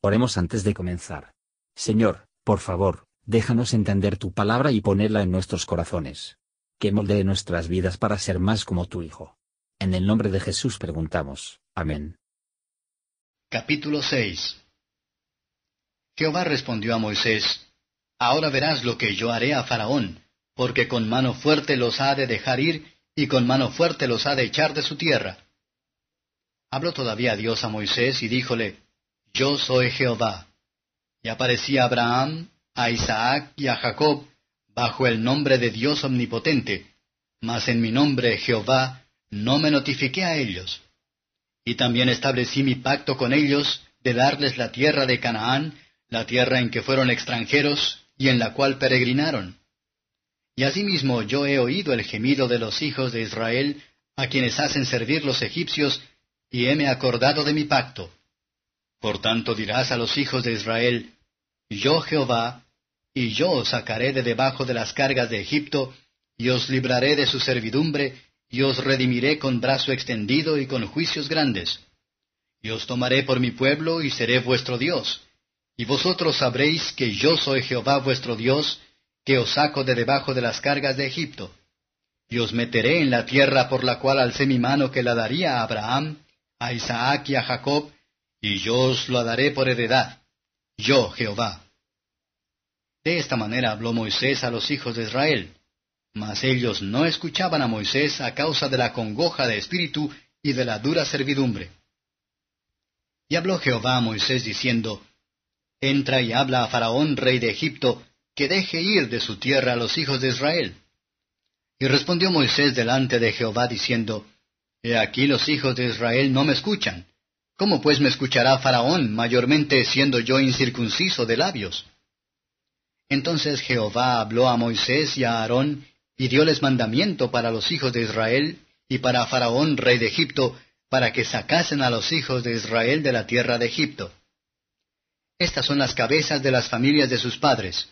Oremos antes de comenzar. Señor, por favor, déjanos entender tu palabra y ponerla en nuestros corazones. Que moldee nuestras vidas para ser más como tu Hijo. En el nombre de Jesús preguntamos. Amén. Capítulo 6 Jehová respondió a Moisés, Ahora verás lo que yo haré a Faraón, porque con mano fuerte los ha de dejar ir, y con mano fuerte los ha de echar de su tierra. Habló todavía Dios a Moisés y díjole, Yo soy Jehová. Y aparecía Abraham, a Isaac y a Jacob, bajo el nombre de Dios omnipotente, mas en mi nombre Jehová no me notifiqué a ellos. Y también establecí mi pacto con ellos de darles la tierra de Canaán, la tierra en que fueron extranjeros y en la cual peregrinaron. Y asimismo yo he oído el gemido de los hijos de Israel, a quienes hacen servir los egipcios, y heme acordado de mi pacto. Por tanto dirás a los hijos de Israel, Yo Jehová, y yo os sacaré de debajo de las cargas de Egipto, y os libraré de su servidumbre, y os redimiré con brazo extendido y con juicios grandes. Y os tomaré por mi pueblo, y seré vuestro Dios. Y vosotros sabréis que yo soy Jehová vuestro Dios, que os saco de debajo de las cargas de Egipto. Y os meteré en la tierra por la cual alcé mi mano que la daría a Abraham, a Isaac y a Jacob, y yo os lo daré por heredad. Yo, Jehová. De esta manera habló Moisés a los hijos de Israel. Mas ellos no escuchaban a Moisés a causa de la congoja de espíritu y de la dura servidumbre. Y habló Jehová a Moisés diciendo, Entra y habla a Faraón, rey de Egipto, que deje ir de su tierra a los hijos de Israel. Y respondió Moisés delante de Jehová diciendo, He aquí los hijos de Israel no me escuchan. ¿Cómo pues me escuchará Faraón, mayormente siendo yo incircunciso de labios? Entonces Jehová habló a Moisés y a Aarón, y dióles mandamiento para los hijos de Israel, y para Faraón, rey de Egipto, para que sacasen a los hijos de Israel de la tierra de Egipto. Estas son las cabezas de las familias de sus padres.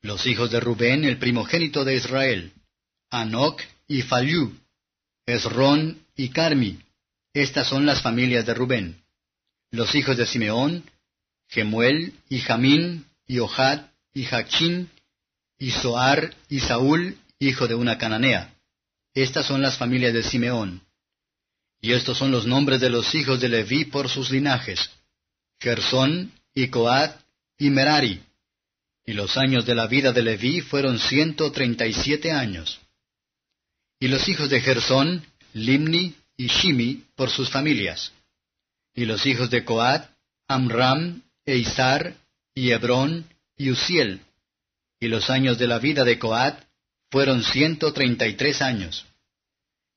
Los hijos de Rubén, el primogénito de Israel. Anoc y Falú. Esrón y Carmi. Estas son las familias de Rubén. Los hijos de Simeón. Gemuel y Jamín y Ohad y Jachín y Soar y Saúl, hijo de una cananea. Estas son las familias de Simeón. Y estos son los nombres de los hijos de Leví por sus linajes. Gersón y Coat y Merari. Y los años de la vida de Leví fueron ciento treinta y siete años. Y los hijos de Gersón, Limni y Shimi por sus familias. Y los hijos de Coat, Amram, Eizar, y Hebrón, y Uziel. Y los años de la vida de Coat fueron ciento treinta y tres años.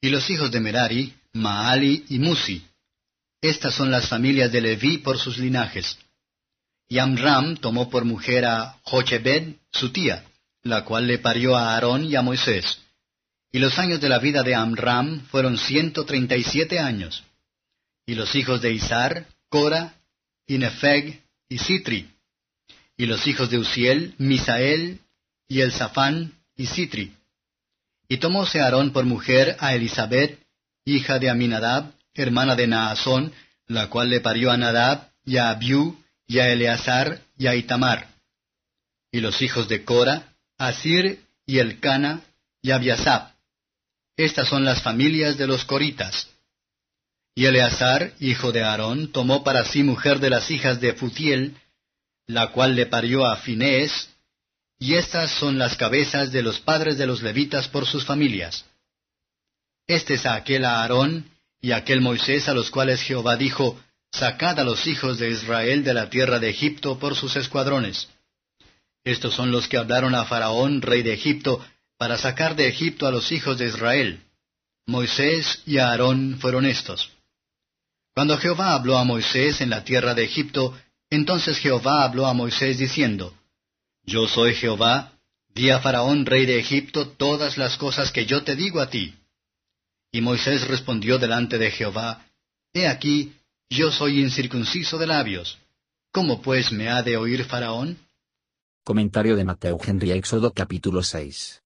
Y los hijos de Merari, Maali y Musi. Estas son las familias de Leví por sus linajes. Y Amram tomó por mujer a Jochebed, su tía, la cual le parió a Aarón y a Moisés. Y los años de la vida de Amram fueron ciento treinta y siete años. Y los hijos de Isar, Cora, y Nefeg, y Sitri. Y los hijos de Uziel, Misael, y Elzafán, y Sitri. Y tomóse Aarón por mujer a Elizabeth, hija de Aminadab, hermana de Naasón, la cual le parió a Nadab, y a Abiú, y a Eleazar y a Itamar. Y los hijos de Cora, Asir y Elcana y Abiasab. Estas son las familias de los coritas. Y Eleazar, hijo de Aarón, tomó para sí mujer de las hijas de Futiel, la cual le parió a Finés, y estas son las cabezas de los padres de los levitas por sus familias. Este es aquel Aarón y aquel Moisés a los cuales Jehová dijo, Sacad a los hijos de Israel de la tierra de Egipto por sus escuadrones. Estos son los que hablaron a Faraón, rey de Egipto, para sacar de Egipto a los hijos de Israel. Moisés y Aarón fueron estos. Cuando Jehová habló a Moisés en la tierra de Egipto, entonces Jehová habló a Moisés diciendo, Yo soy Jehová, di a Faraón, rey de Egipto, todas las cosas que yo te digo a ti. Y Moisés respondió delante de Jehová, He aquí, yo soy incircunciso de labios. ¿Cómo pues me ha de oír Faraón? Comentario de Mateo Henry Éxodo capítulo 6.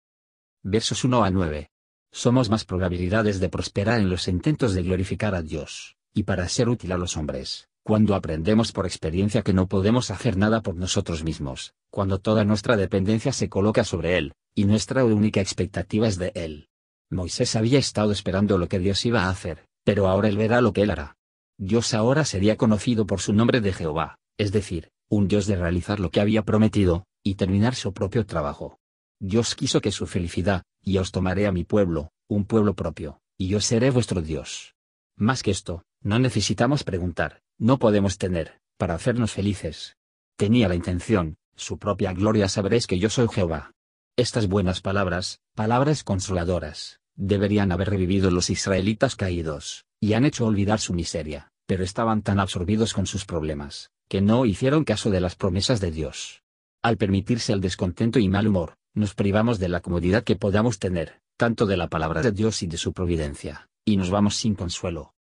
Versos 1 a 9. Somos más probabilidades de prosperar en los intentos de glorificar a Dios, y para ser útil a los hombres, Cuando aprendemos por experiencia que no podemos hacer nada por nosotros mismos, cuando toda nuestra dependencia se coloca sobre Él, y nuestra única expectativa es de Él. Moisés había estado esperando lo que Dios iba a hacer, pero ahora Él verá lo que Él hará. Dios ahora sería conocido por su nombre de Jehová, es decir, un Dios de realizar lo que había prometido, y terminar su propio trabajo. Dios quiso que su felicidad, y os tomaré a mi pueblo, un pueblo propio, y yo seré vuestro Dios. Más que esto, no necesitamos preguntar, no podemos tener, para hacernos felices. Tenía la intención, su propia gloria sabréis que yo soy Jehová. Estas buenas palabras, palabras consoladoras, deberían haber revivido los israelitas caídos, y han hecho olvidar su miseria, pero estaban tan absorbidos con sus problemas, que no hicieron caso de las promesas de Dios. Al permitirse el descontento y mal humor, nos privamos de la comodidad que podamos tener, tanto de la palabra de Dios y de su providencia, y nos vamos sin consuelo.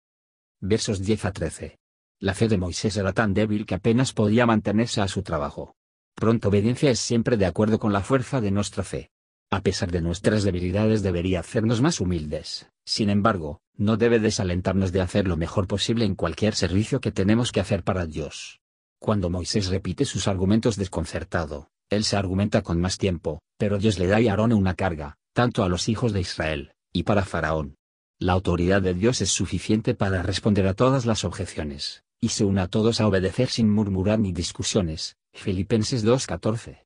Versos 10 a 13. La fe de Moisés era tan débil que apenas podía mantenerse a su trabajo. Pronta obediencia es siempre de acuerdo con la fuerza de nuestra fe. A pesar de nuestras debilidades debería hacernos más humildes, sin embargo, no debe desalentarnos de hacer lo mejor posible en cualquier servicio que tenemos que hacer para Dios. Cuando Moisés repite sus argumentos desconcertado, él se argumenta con más tiempo, pero Dios le da a Aarón una carga, tanto a los hijos de Israel, y para Faraón. La autoridad de Dios es suficiente para responder a todas las objeciones y se una a todos a obedecer sin murmurar ni discusiones. Filipenses 2.14.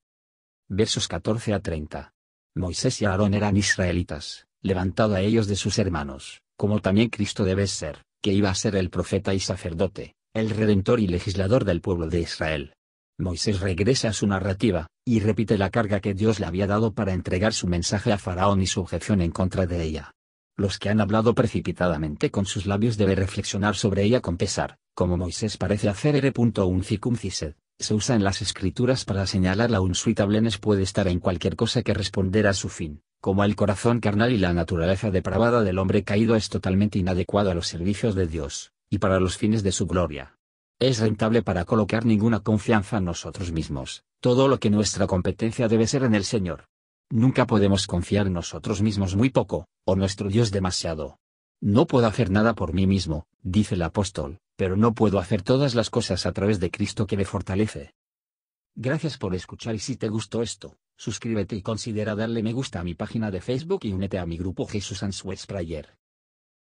Versos 14 a 30. Moisés y Aarón eran israelitas, levantado a ellos de sus hermanos, como también Cristo debe ser, que iba a ser el profeta y sacerdote, el redentor y legislador del pueblo de Israel. Moisés regresa a su narrativa, y repite la carga que Dios le había dado para entregar su mensaje a Faraón y su objeción en contra de ella. Los que han hablado precipitadamente con sus labios debe reflexionar sobre ella con pesar, como Moisés parece hacer R.uncicumcised, se usa en las escrituras para señalar la unsuitablenes puede estar en cualquier cosa que responder a su fin, como el corazón carnal y la naturaleza depravada del hombre caído es totalmente inadecuado a los servicios de Dios, y para los fines de su gloria. Es rentable para colocar ninguna confianza en nosotros mismos, todo lo que nuestra competencia debe ser en el Señor. Nunca podemos confiar en nosotros mismos muy poco, o nuestro Dios demasiado. No puedo hacer nada por mí mismo, dice el apóstol, pero no puedo hacer todas las cosas a través de Cristo que me fortalece. Gracias por escuchar y si te gustó esto, suscríbete y considera darle me gusta a mi página de Facebook y únete a mi grupo Jesús Answers Prayer.